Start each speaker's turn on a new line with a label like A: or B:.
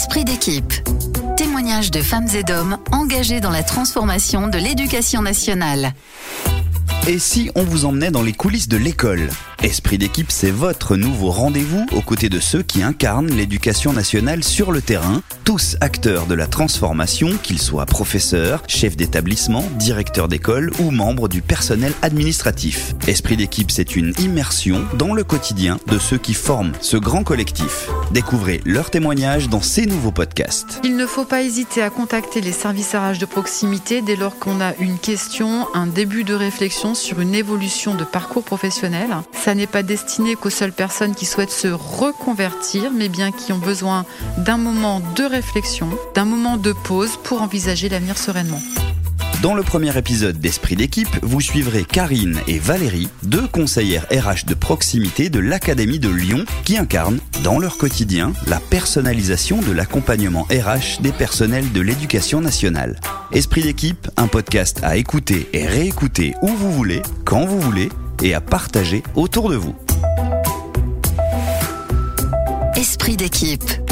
A: Esprit d'équipe. Témoignages de femmes et d'hommes engagés dans la transformation de l'éducation nationale.
B: Et si on vous emmenait dans les coulisses de l'école? Esprit d'équipe, c'est votre nouveau rendez-vous aux côtés de ceux qui incarnent l'éducation nationale sur le terrain, tous acteurs de la transformation, qu'ils soient professeurs, chefs d'établissement, directeurs d'école ou membres du personnel administratif. Esprit d'équipe, c'est une immersion dans le quotidien de ceux qui forment ce grand collectif. Découvrez leurs témoignages dans ces nouveaux podcasts.
C: Il ne faut pas hésiter à contacter les services RH de proximité dès lors qu'on a une question, un début de réflexion sur une évolution de parcours professionnel. Ça n'est pas destiné qu'aux seules personnes qui souhaitent se reconvertir, mais bien qui ont besoin d'un moment de réflexion, d'un moment de pause pour envisager l'avenir sereinement.
B: Dans le premier épisode d'Esprit d'équipe, vous suivrez Karine et Valérie, deux conseillères RH de proximité de l'Académie de Lyon, qui incarnent, dans leur quotidien, la personnalisation de l'accompagnement RH des personnels de l'éducation nationale. Esprit d'équipe, un podcast à écouter et réécouter où vous voulez, quand vous voulez, et à partager autour de vous.
A: Esprit d'équipe.